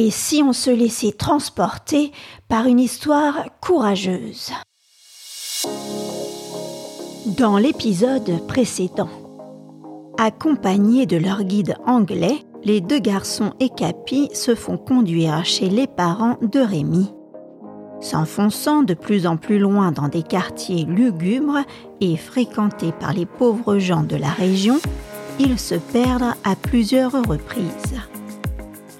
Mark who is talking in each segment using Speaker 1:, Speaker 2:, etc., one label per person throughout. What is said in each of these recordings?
Speaker 1: Et si on se laissait transporter par une histoire courageuse Dans l'épisode précédent, accompagnés de leur guide anglais, les deux garçons et Capi se font conduire chez les parents de Rémi. S'enfonçant de plus en plus loin dans des quartiers lugubres et fréquentés par les pauvres gens de la région, ils se perdent à plusieurs reprises.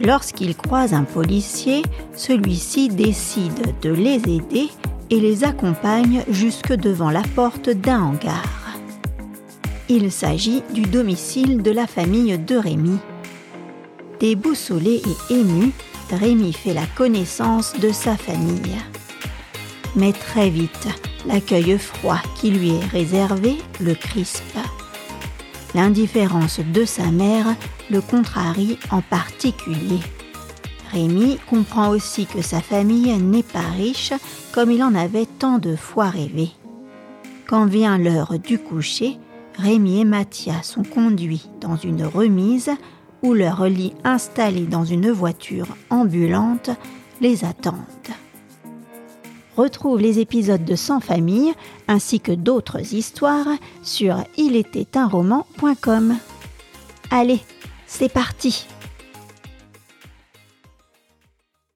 Speaker 1: Lorsqu'ils croisent un policier, celui-ci décide de les aider et les accompagne jusque devant la porte d'un hangar. Il s'agit du domicile de la famille de Rémi. Déboussolé et ému, Rémi fait la connaissance de sa famille. Mais très vite, l'accueil froid qui lui est réservé le crispe. L'indifférence de sa mère le contrarie en particulier. Rémi comprend aussi que sa famille n'est pas riche comme il en avait tant de fois rêvé. Quand vient l'heure du coucher, Rémi et Mathia sont conduits dans une remise où leur lit installé dans une voiture ambulante les attendent. Retrouve les épisodes de Sans famille ainsi que d'autres histoires sur roman.com. Allez, c'est parti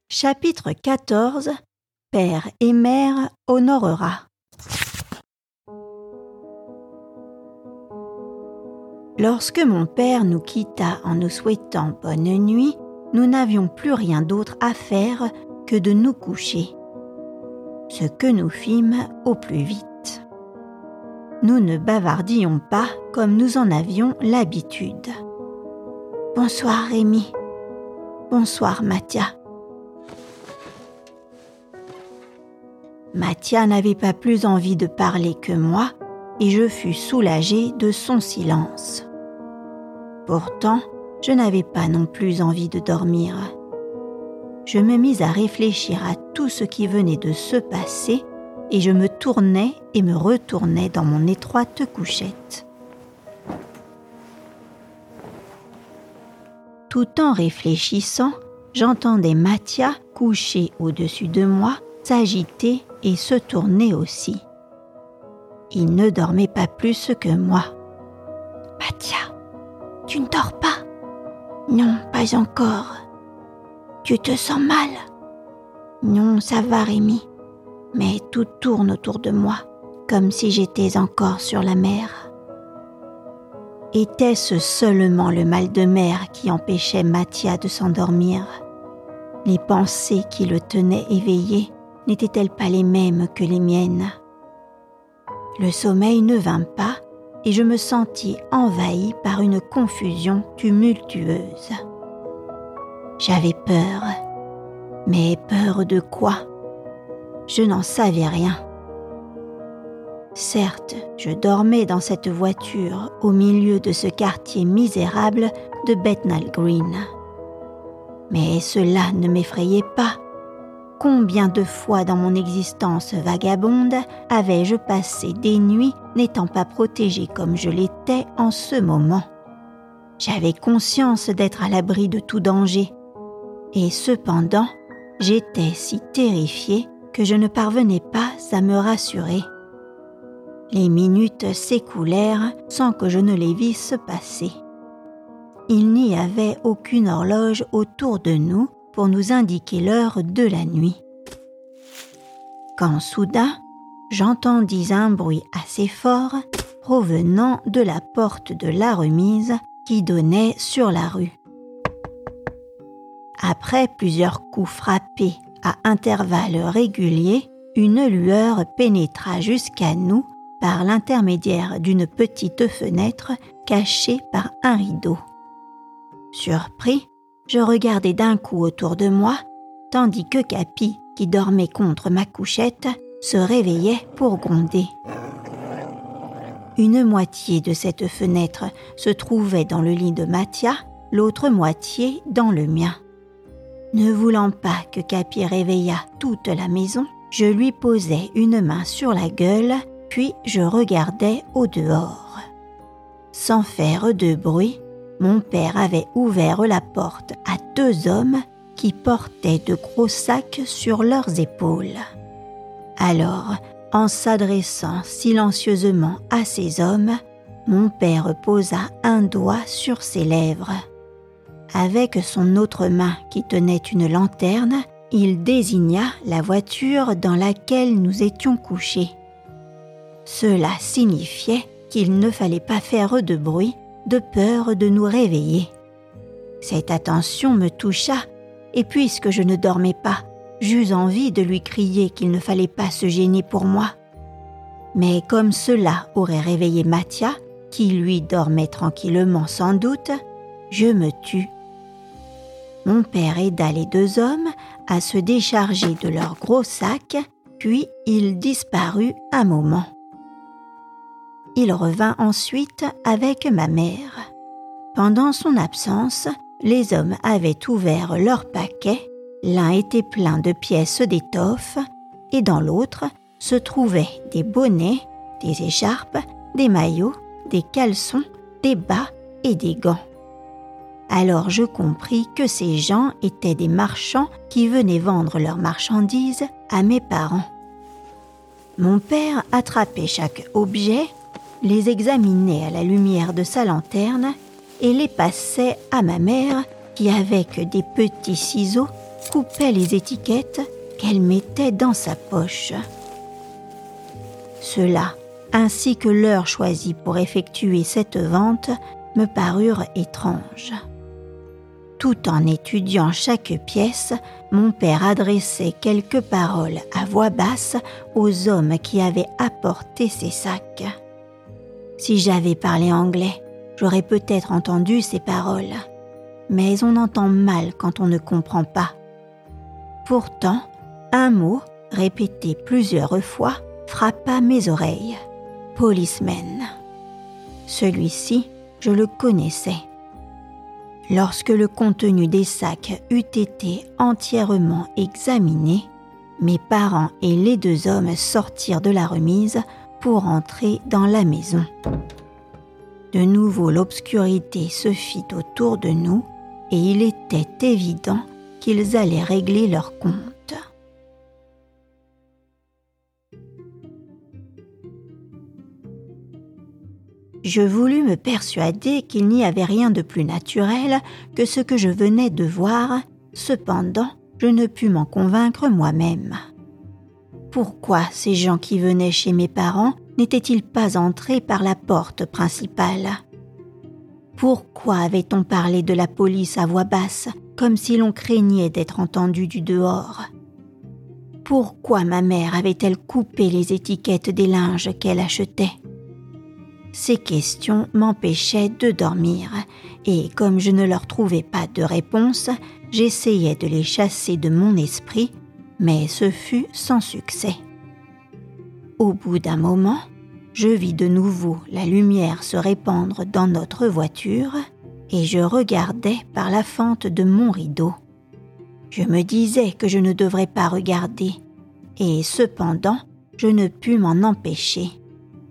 Speaker 1: Chapitre 14 Père et mère honorera Lorsque mon père nous quitta en nous souhaitant bonne nuit, nous n'avions plus rien d'autre à faire que de nous coucher. Ce que nous fîmes au plus vite. Nous ne bavardions pas comme nous en avions l'habitude. Bonsoir Rémi. Bonsoir Mathia. Mathia n'avait pas plus envie de parler que moi et je fus soulagée de son silence. Pourtant, je n'avais pas non plus envie de dormir. Je me mis à réfléchir à tout ce qui venait de se passer et je me tournais et me retournais dans mon étroite couchette. Tout en réfléchissant, j'entendais Mathia couché au-dessus de moi, s'agiter et se tourner aussi. Il ne dormait pas plus que moi. Mathia, tu ne dors pas Non, pas encore. Tu te sens mal Non, ça va, Rémi. Mais tout tourne autour de moi, comme si j'étais encore sur la mer. Était-ce seulement le mal de mer qui empêchait Mathia de s'endormir? Les pensées qui le tenaient éveillé n'étaient-elles pas les mêmes que les miennes? Le sommeil ne vint pas et je me sentis envahi par une confusion tumultueuse. J'avais peur. Mais peur de quoi? Je n'en savais rien. Certes, je dormais dans cette voiture au milieu de ce quartier misérable de Bethnal Green. Mais cela ne m'effrayait pas Combien de fois dans mon existence vagabonde avais-je passé des nuits n'étant pas protégée comme je l'étais en ce moment? J'avais conscience d'être à l'abri de tout danger, et cependant j'étais si terrifiée que je ne parvenais pas à me rassurer. Les minutes s'écoulèrent sans que je ne les visse passer. Il n'y avait aucune horloge autour de nous pour nous indiquer l'heure de la nuit. Quand soudain, j'entendis un bruit assez fort provenant de la porte de la remise qui donnait sur la rue. Après plusieurs coups frappés à intervalles réguliers, une lueur pénétra jusqu'à nous par l'intermédiaire d'une petite fenêtre cachée par un rideau. Surpris, je regardais d'un coup autour de moi, tandis que Capi, qui dormait contre ma couchette, se réveillait pour gronder. Une moitié de cette fenêtre se trouvait dans le lit de Mathia, l'autre moitié dans le mien. Ne voulant pas que Capi réveillât toute la maison, je lui posais une main sur la gueule, puis je regardais au dehors. Sans faire de bruit, mon père avait ouvert la porte à deux hommes qui portaient de gros sacs sur leurs épaules. Alors, en s'adressant silencieusement à ces hommes, mon père posa un doigt sur ses lèvres. Avec son autre main qui tenait une lanterne, il désigna la voiture dans laquelle nous étions couchés. Cela signifiait qu'il ne fallait pas faire de bruit de peur de nous réveiller. Cette attention me toucha, et puisque je ne dormais pas, j'eus envie de lui crier qu'il ne fallait pas se gêner pour moi. Mais comme cela aurait réveillé Mathia, qui lui dormait tranquillement sans doute, je me tus. Mon père aida les deux hommes à se décharger de leurs gros sacs, puis il disparut un moment. Il revint ensuite avec ma mère. Pendant son absence, les hommes avaient ouvert leurs paquets, l'un était plein de pièces d'étoffe, et dans l'autre se trouvaient des bonnets, des écharpes, des maillots, des caleçons, des bas et des gants. Alors je compris que ces gens étaient des marchands qui venaient vendre leurs marchandises à mes parents. Mon père attrapait chaque objet, les examinait à la lumière de sa lanterne et les passait à ma mère qui, avec des petits ciseaux, coupait les étiquettes qu'elle mettait dans sa poche. Cela ainsi que l'heure choisie pour effectuer cette vente me parurent étranges. Tout en étudiant chaque pièce, mon père adressait quelques paroles à voix basse aux hommes qui avaient apporté ces sacs. Si j'avais parlé anglais, j'aurais peut-être entendu ces paroles, mais on entend mal quand on ne comprend pas. Pourtant, un mot, répété plusieurs fois, frappa mes oreilles policeman. Celui-ci, je le connaissais. Lorsque le contenu des sacs eut été entièrement examiné, mes parents et les deux hommes sortirent de la remise pour entrer dans la maison. De nouveau l'obscurité se fit autour de nous et il était évident qu'ils allaient régler leur compte. Je voulus me persuader qu'il n'y avait rien de plus naturel que ce que je venais de voir, cependant je ne pus m'en convaincre moi-même. Pourquoi ces gens qui venaient chez mes parents n'étaient-ils pas entrés par la porte principale? Pourquoi avait-on parlé de la police à voix basse, comme si l'on craignait d'être entendu du dehors? Pourquoi ma mère avait-elle coupé les étiquettes des linges qu'elle achetait? Ces questions m'empêchaient de dormir, et comme je ne leur trouvais pas de réponse, j'essayais de les chasser de mon esprit, mais ce fut sans succès. Au bout d'un moment, je vis de nouveau la lumière se répandre dans notre voiture, et je regardais par la fente de mon rideau. Je me disais que je ne devrais pas regarder, et cependant je ne pus m'en empêcher.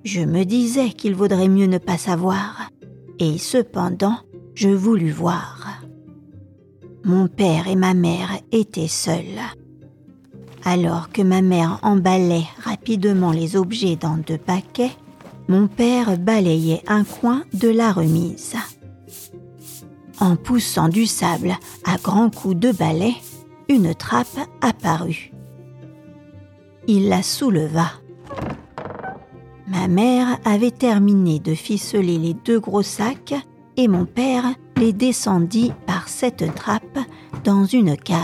Speaker 1: Je me disais qu'il vaudrait mieux ne pas savoir, et cependant je voulus voir. Mon père et ma mère étaient seuls. Alors que ma mère emballait rapidement les objets dans deux paquets, mon père balayait un coin de la remise. En poussant du sable à grands coups de balai, une trappe apparut. Il la souleva. Ma mère avait terminé de ficeler les deux gros sacs et mon père les descendit par cette trappe dans une cave.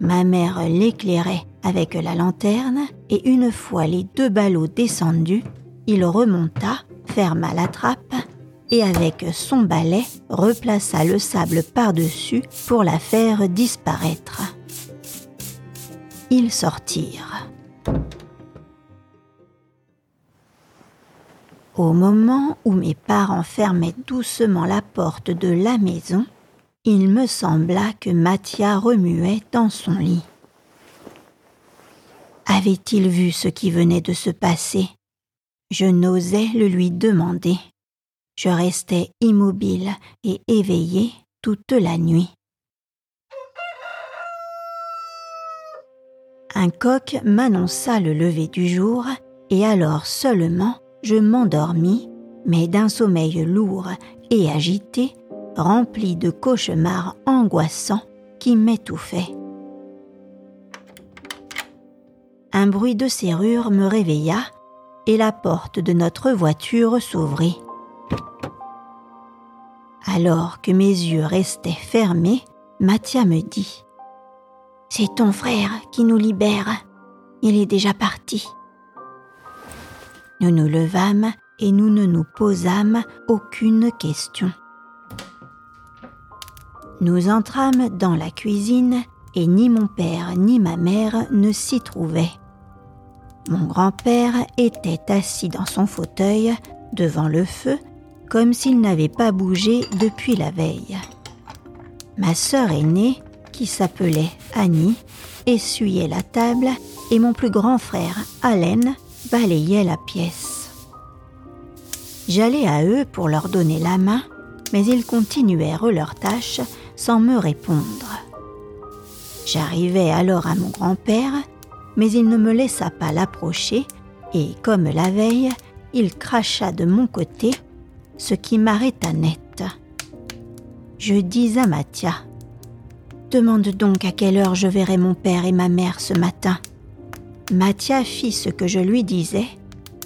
Speaker 1: Ma mère l'éclairait avec la lanterne et une fois les deux ballots descendus, il remonta, ferma la trappe et avec son balai replaça le sable par-dessus pour la faire disparaître. Ils sortirent. Au moment où mes parents fermaient doucement la porte de la maison, il me sembla que Mathia remuait dans son lit. Avait-il vu ce qui venait de se passer? Je n'osais le lui demander. Je restais immobile et éveillée toute la nuit. Un coq m'annonça le lever du jour, et alors seulement je m'endormis, mais d'un sommeil lourd et agité, rempli de cauchemars angoissants qui m'étouffaient. Un bruit de serrure me réveilla et la porte de notre voiture s'ouvrit. Alors que mes yeux restaient fermés, Mathia me dit C'est ton frère qui nous libère. Il est déjà parti. Nous nous levâmes et nous ne nous posâmes aucune question. Nous entrâmes dans la cuisine et ni mon père ni ma mère ne s'y trouvaient. Mon grand-père était assis dans son fauteuil devant le feu comme s'il n'avait pas bougé depuis la veille. Ma sœur aînée, qui s'appelait Annie, essuyait la table et mon plus grand frère, Allen, balayait la pièce. J'allais à eux pour leur donner la main, mais ils continuèrent leur tâche sans me répondre. J'arrivai alors à mon grand-père, mais il ne me laissa pas l'approcher, et comme la veille, il cracha de mon côté, ce qui m'arrêta net. Je dis à Mathia Demande donc à quelle heure je verrai mon père et ma mère ce matin. Mathia fit ce que je lui disais,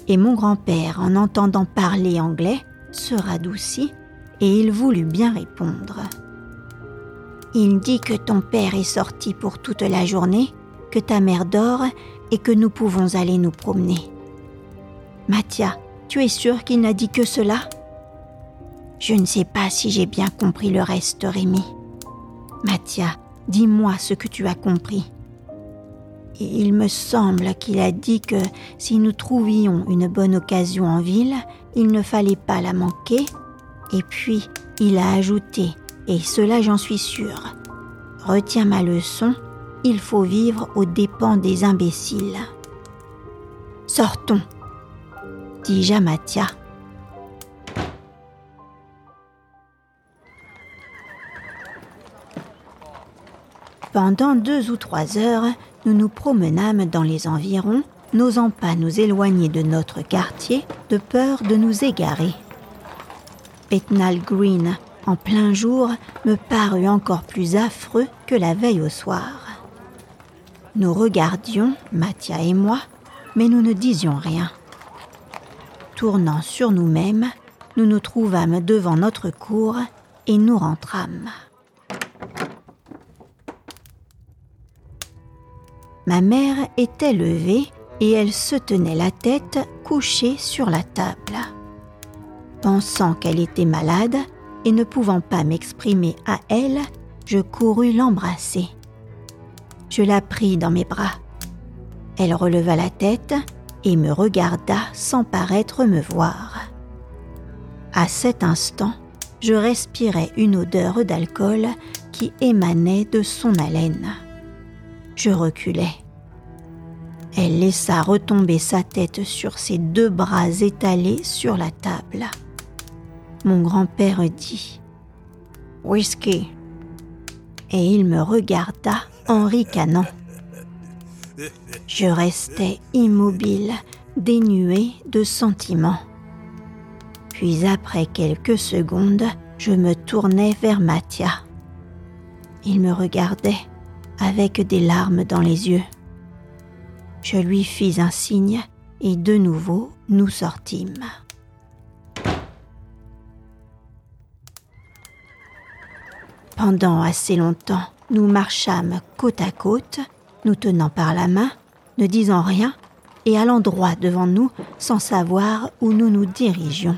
Speaker 1: et mon grand-père, en entendant parler anglais, se radoucit, et il voulut bien répondre. Il dit que ton père est sorti pour toute la journée, que ta mère dort et que nous pouvons aller nous promener. Mathia, tu es sûr qu'il n'a dit que cela? Je ne sais pas si j'ai bien compris le reste, Rémi. Mathia, dis-moi ce que tu as compris. Il me semble qu'il a dit que si nous trouvions une bonne occasion en ville, il ne fallait pas la manquer. Et puis, il a ajouté, et cela j'en suis sûre, retiens ma leçon, il faut vivre aux dépens des imbéciles. Sortons, dis-je. Pendant deux ou trois heures, nous nous promenâmes dans les environs, n'osant pas nous éloigner de notre quartier de peur de nous égarer. Bethnal Green, en plein jour, me parut encore plus affreux que la veille au soir. Nous regardions, Mathia et moi, mais nous ne disions rien. Tournant sur nous-mêmes, nous nous trouvâmes devant notre cour et nous rentrâmes. Ma mère était levée et elle se tenait la tête couchée sur la table. Pensant qu'elle était malade et ne pouvant pas m'exprimer à elle, je courus l'embrasser. Je la pris dans mes bras. Elle releva la tête et me regarda sans paraître me voir. À cet instant, je respirais une odeur d'alcool qui émanait de son haleine. Je reculai. Elle laissa retomber sa tête sur ses deux bras étalés sur la table. Mon grand-père dit Whisky. Et il me regarda en ricanant. Je restais immobile, dénué de sentiments. Puis après quelques secondes, je me tournai vers Mathia. Il me regardait avec des larmes dans les yeux. Je lui fis un signe et de nouveau nous sortîmes. Pendant assez longtemps, nous marchâmes côte à côte, nous tenant par la main, ne disant rien et allant droit devant nous sans savoir où nous nous dirigions.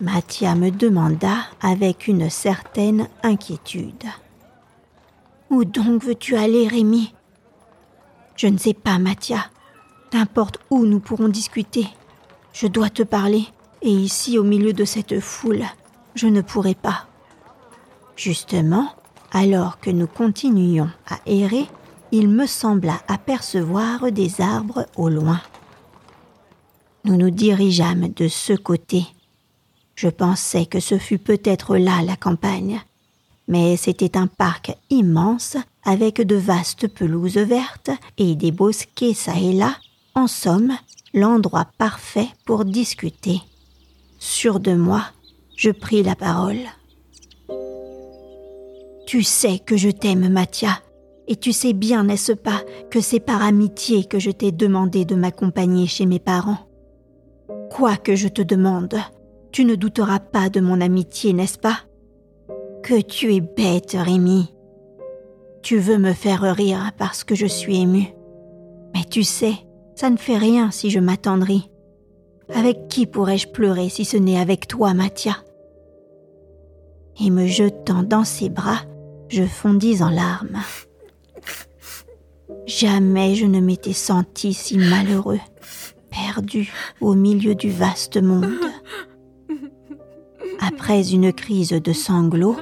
Speaker 1: Mathia me demanda avec une certaine inquiétude. Où donc veux-tu aller, Rémi? Je ne sais pas, Mathia. N'importe où nous pourrons discuter. Je dois te parler, et ici, au milieu de cette foule, je ne pourrai pas. Justement, alors que nous continuions à errer, il me sembla apercevoir des arbres au loin. Nous nous dirigeâmes de ce côté. Je pensais que ce fut peut-être là la campagne, mais c'était un parc immense avec de vastes pelouses vertes et des bosquets çà et là, en somme, l'endroit parfait pour discuter. Sûr de moi, je pris la parole. Tu sais que je t'aime, Mathia, et tu sais bien, n'est-ce pas, que c'est par amitié que je t'ai demandé de m'accompagner chez mes parents. Quoi que je te demande, tu ne douteras pas de mon amitié, n'est-ce pas? Que tu es bête, Rémi. Tu veux me faire rire parce que je suis émue. Mais tu sais, ça ne fait rien si je m'attendris. Avec qui pourrais-je pleurer si ce n'est avec toi, Mathia Et me jetant dans ses bras, je fondis en larmes. Jamais je ne m'étais senti si malheureux, perdu au milieu du vaste monde. Après une crise de sanglots,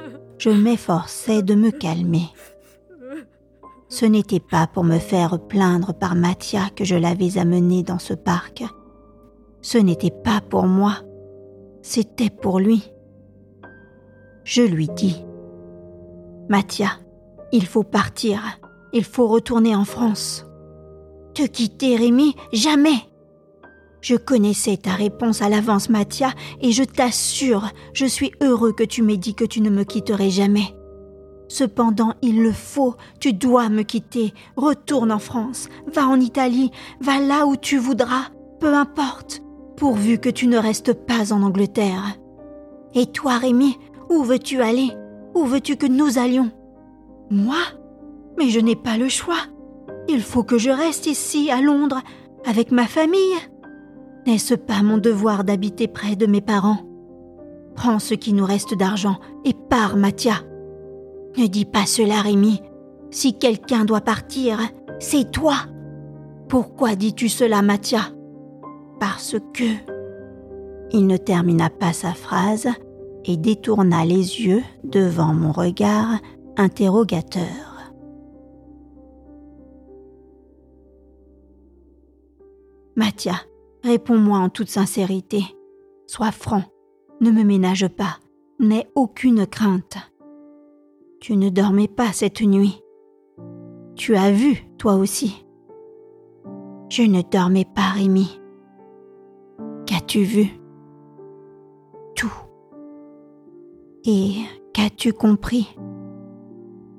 Speaker 1: je m'efforçais de me calmer. Ce n'était pas pour me faire plaindre par Mathia que je l'avais amené dans ce parc. Ce n'était pas pour moi, c'était pour lui. Je lui dis Mathia, il faut partir, il faut retourner en France. Te quitter, Rémi, jamais. Je connaissais ta réponse à l'avance, Mathia, et je t'assure, je suis heureux que tu m'aies dit que tu ne me quitterais jamais. Cependant, il le faut, tu dois me quitter. Retourne en France, va en Italie, va là où tu voudras, peu importe, pourvu que tu ne restes pas en Angleterre. Et toi, Rémi, où veux-tu aller? Où veux-tu que nous allions? Moi? Mais je n'ai pas le choix. Il faut que je reste ici, à Londres, avec ma famille. N'est-ce pas mon devoir d'habiter près de mes parents? Prends ce qui nous reste d'argent et pars, Mathia. Ne dis pas cela, Rémi. Si quelqu'un doit partir, c'est toi. Pourquoi dis-tu cela, Mathia Parce que... Il ne termina pas sa phrase et détourna les yeux devant mon regard interrogateur. Mathia, réponds-moi en toute sincérité. Sois franc, ne me ménage pas, n'aie aucune crainte. Tu ne dormais pas cette nuit. Tu as vu, toi aussi. Je ne dormais pas, Rémi. Qu'as-tu vu? Tout. Et qu'as-tu compris?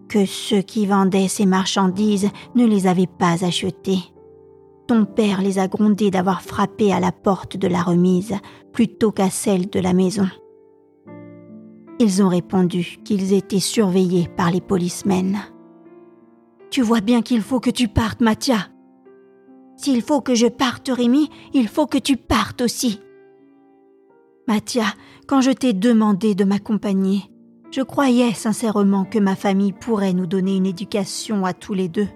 Speaker 1: Que ceux qui vendaient ces marchandises ne les avaient pas achetées. Ton père les a grondés d'avoir frappé à la porte de la remise plutôt qu'à celle de la maison. Ils ont répondu qu'ils étaient surveillés par les policemen. Tu vois bien qu'il faut que tu partes, Mathia. S'il faut que je parte, Rémi, il faut que tu partes aussi. Mathia, quand je t'ai demandé de m'accompagner, je croyais sincèrement que ma famille pourrait nous donner une éducation à tous les deux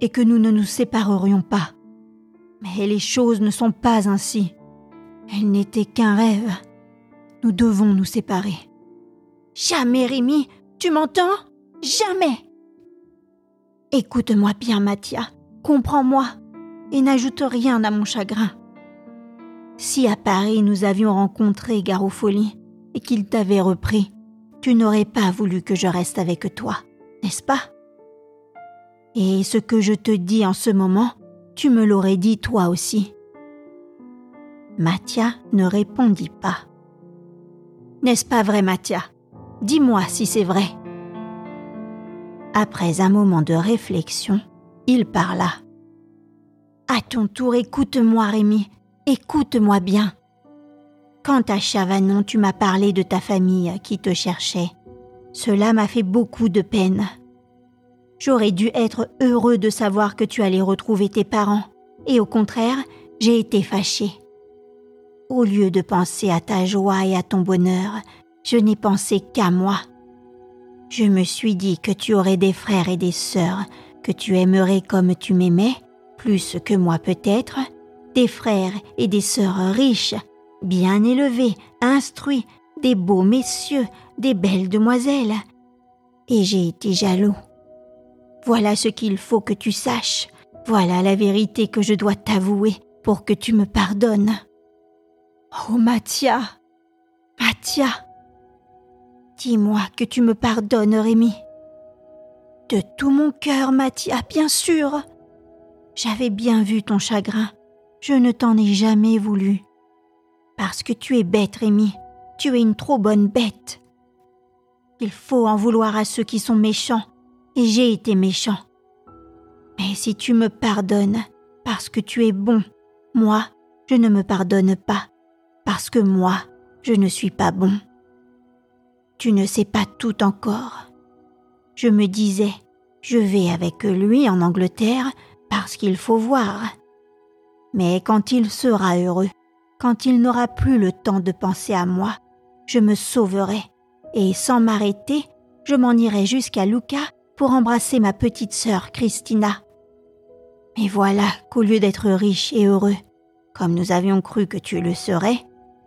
Speaker 1: et que nous ne nous séparerions pas. Mais les choses ne sont pas ainsi. Elles n'étaient qu'un rêve. Nous devons nous séparer. Jamais, Rémi, tu m'entends? Jamais. Écoute-moi bien, Mathia, comprends-moi, et n'ajoute rien à mon chagrin. Si à Paris nous avions rencontré Garofoli et qu'il t'avait repris, tu n'aurais pas voulu que je reste avec toi, n'est-ce pas? Et ce que je te dis en ce moment, tu me l'aurais dit toi aussi. Mathia ne répondit pas. N'est-ce pas vrai, Mathia Dis-moi si c'est vrai. Après un moment de réflexion, il parla. À ton tour, écoute-moi, Rémi, écoute-moi bien. Quant à Chavanon, tu m'as parlé de ta famille qui te cherchait. Cela m'a fait beaucoup de peine. J'aurais dû être heureux de savoir que tu allais retrouver tes parents, et au contraire, j'ai été fâché. Au lieu de penser à ta joie et à ton bonheur, je n'ai pensé qu'à moi. Je me suis dit que tu aurais des frères et des sœurs, que tu aimerais comme tu m'aimais, plus que moi peut-être, des frères et des sœurs riches, bien élevés, instruits, des beaux messieurs, des belles demoiselles. Et j'ai été jaloux. Voilà ce qu'il faut que tu saches, voilà la vérité que je dois t'avouer pour que tu me pardonnes. Oh Mathia, Mathia, Dis-moi que tu me pardonnes, Rémi. De tout mon cœur, Mathia, bien sûr. J'avais bien vu ton chagrin. Je ne t'en ai jamais voulu. Parce que tu es bête, Rémi. Tu es une trop bonne bête. Il faut en vouloir à ceux qui sont méchants, et j'ai été méchant. Mais si tu me pardonnes, parce que tu es bon, moi, je ne me pardonne pas, parce que moi, je ne suis pas bon. Tu ne sais pas tout encore. Je me disais, je vais avec lui en Angleterre parce qu'il faut voir. Mais quand il sera heureux, quand il n'aura plus le temps de penser à moi, je me sauverai, et sans m'arrêter, je m'en irai jusqu'à Luca pour embrasser ma petite sœur Christina. Mais voilà qu'au lieu d'être riche et heureux, comme nous avions cru que tu le serais,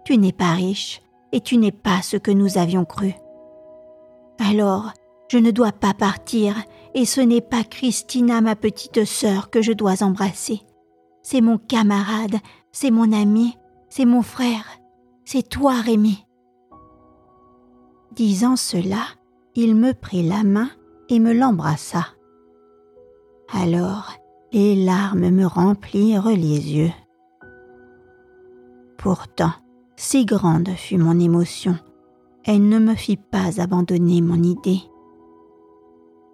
Speaker 1: tu n'es pas riche et tu n'es pas ce que nous avions cru. Alors, je ne dois pas partir et ce n'est pas Christina, ma petite sœur, que je dois embrasser. C'est mon camarade, c'est mon ami, c'est mon frère, c'est toi, Rémi. Disant cela, il me prit la main et me l'embrassa. Alors, les larmes me remplirent les yeux. Pourtant, si grande fut mon émotion, elle ne me fit pas abandonner mon idée.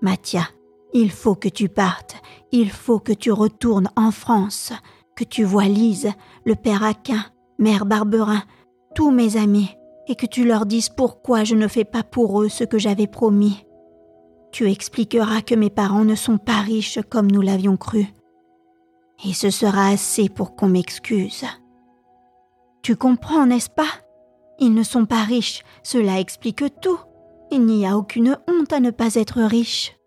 Speaker 1: Mathia, il faut que tu partes, il faut que tu retournes en France, que tu vois Lise, le père Aquin, mère Barberin, tous mes amis, et que tu leur dises pourquoi je ne fais pas pour eux ce que j'avais promis. Tu expliqueras que mes parents ne sont pas riches comme nous l'avions cru. Et ce sera assez pour qu'on m'excuse. Tu comprends, n'est-ce pas? Ils ne sont pas riches, cela explique tout. Il n'y a aucune honte à ne pas être riche.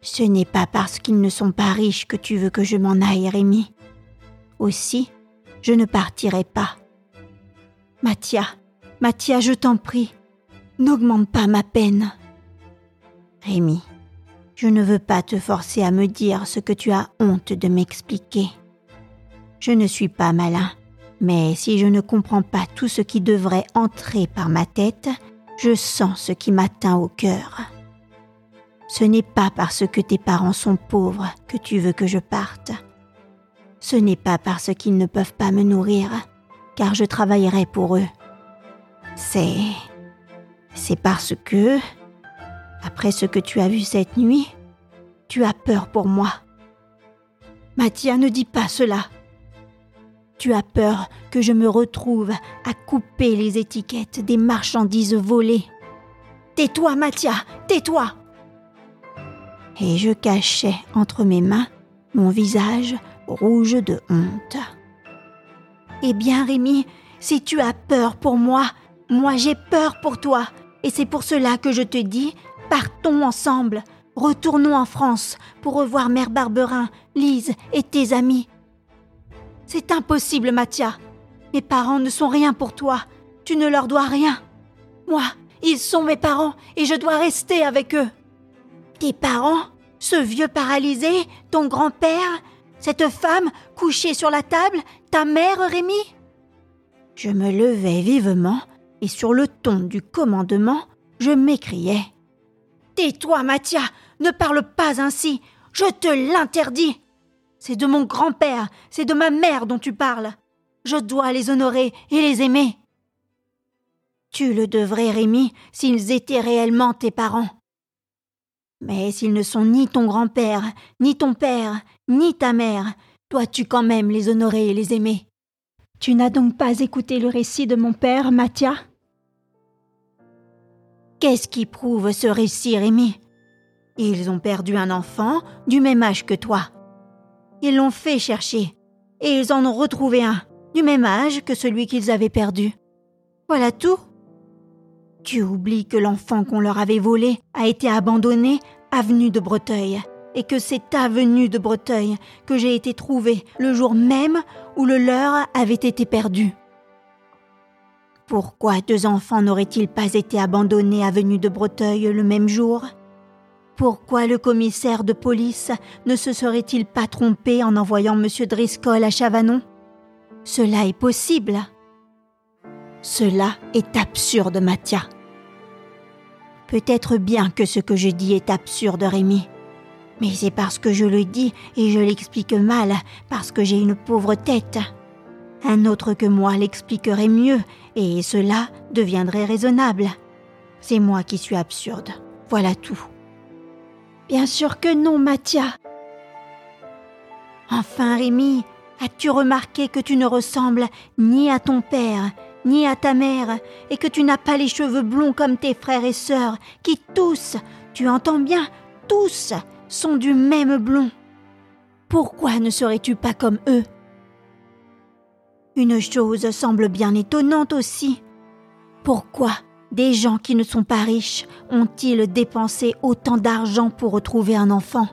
Speaker 1: Ce n'est pas parce qu'ils ne sont pas riches que tu veux que je m'en aille, Rémi. Aussi, je ne partirai pas. Mathia, Mathia, je t'en prie, n'augmente pas ma peine. Rémi, je ne veux pas te forcer à me dire ce que tu as honte de m'expliquer. Je ne suis pas malin, mais si je ne comprends pas tout ce qui devrait entrer par ma tête, je sens ce qui m'atteint au cœur. Ce n'est pas parce que tes parents sont pauvres que tu veux que je parte. Ce n'est pas parce qu'ils ne peuvent pas me nourrir, car je travaillerai pour eux. C'est... C'est parce que, après ce que tu as vu cette nuit, tu as peur pour moi. Mathia, ne dis pas cela. Tu as peur que je me retrouve à couper les étiquettes des marchandises volées. Tais-toi, Mathia, tais-toi. Et je cachais entre mes mains mon visage rouge de honte. Eh bien, Rémi, si tu as peur pour moi, moi j'ai peur pour toi. Et c'est pour cela que je te dis, partons ensemble, retournons en France pour revoir Mère Barberin, Lise et tes amis. C'est impossible, Mathia. Mes parents ne sont rien pour toi. Tu ne leur dois rien. Moi, ils sont mes parents et je dois rester avec eux. Tes parents Ce vieux paralysé Ton grand-père Cette femme couchée sur la table Ta mère, Rémi? Je me levai vivement et sur le ton du commandement, je m'écriai. Tais-toi, Mathia, ne parle pas ainsi, je te l'interdis. C'est de mon grand-père, c'est de ma mère dont tu parles. Je dois les honorer et les aimer. Tu le devrais, Rémi, s'ils étaient réellement tes parents. Mais s'ils ne sont ni ton grand-père, ni ton père, ni ta mère, dois-tu quand même les honorer et les aimer. Tu n'as donc pas écouté le récit de mon père, Mathia Qu'est-ce qui prouve ce récit, Rémi? Ils ont perdu un enfant du même âge que toi. Ils l'ont fait chercher, et ils en ont retrouvé un, du même âge que celui qu'ils avaient perdu. Voilà tout. Tu oublies que l'enfant qu'on leur avait volé a été abandonné avenue de Breteuil, et que c'est avenue de Breteuil que j'ai été trouvé le jour même où le leur avait été perdu. Pourquoi deux enfants n'auraient-ils pas été abandonnés avenue de Breteuil le même jour? Pourquoi le commissaire de police ne se serait-il pas trompé en envoyant M. Driscoll à Chavanon? Cela est possible. Cela est absurde, Mathia. Peut-être bien que ce que je dis est absurde, Rémi. Mais c'est parce que je le dis et je l'explique mal, parce que j'ai une pauvre tête. Un autre que moi l'expliquerait mieux, et cela deviendrait raisonnable. C'est moi qui suis absurde. Voilà tout. Bien sûr que non, Mathia. Enfin, Rémi, as-tu remarqué que tu ne ressembles ni à ton père, ni à ta mère, et que tu n'as pas les cheveux blonds comme tes frères et sœurs, qui tous, tu entends bien, tous, sont du même blond? Pourquoi ne serais-tu pas comme eux? Une chose semble bien étonnante aussi. Pourquoi des gens qui ne sont pas riches ont-ils dépensé autant d'argent pour retrouver un enfant?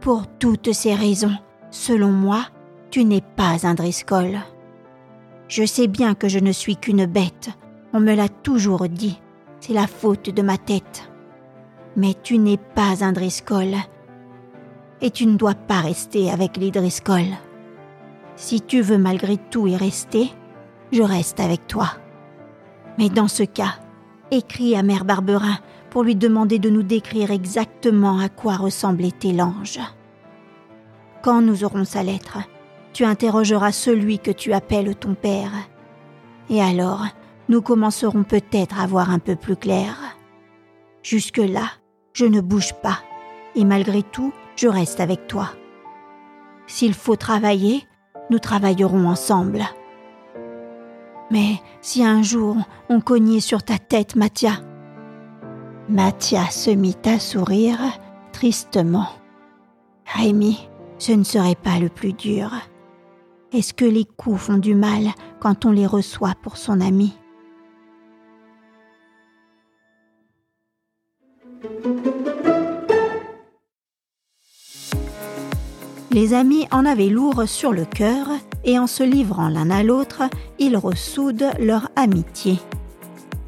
Speaker 1: Pour toutes ces raisons, selon moi, tu n'es pas un Driscoll. Je sais bien que je ne suis qu'une bête, on me l'a toujours dit, c'est la faute de ma tête. Mais tu n'es pas un Driscoll. Et tu ne dois pas rester avec les Driscoll. Si tu veux malgré tout y rester, je reste avec toi. Mais dans ce cas, écris à Mère Barberin pour lui demander de nous décrire exactement à quoi ressemblait l'ange. Quand nous aurons sa lettre, tu interrogeras celui que tu appelles ton père. Et alors, nous commencerons peut-être à voir un peu plus clair. Jusque-là, je ne bouge pas, et malgré tout, je reste avec toi. S'il faut travailler, nous travaillerons ensemble. Mais si un jour on cognait sur ta tête, Mathia. Mathia se mit à sourire tristement. Rémi, ce ne serait pas le plus dur. Est-ce que les coups font du mal quand on les reçoit pour son ami? Les amis en avaient lourd sur le cœur et en se livrant l'un à l'autre, ils ressoudent leur amitié.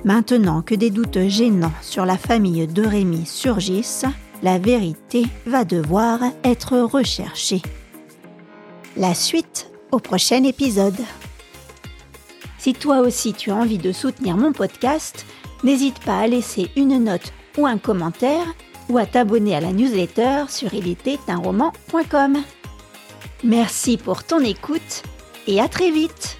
Speaker 1: Maintenant que des doutes gênants sur la famille de Rémi surgissent, la vérité va devoir être recherchée. La suite au prochain épisode. Si toi aussi tu as envie de soutenir mon podcast, n'hésite pas à laisser une note ou un commentaire ou à t'abonner à la newsletter sur roman.com. Merci pour ton écoute et à très vite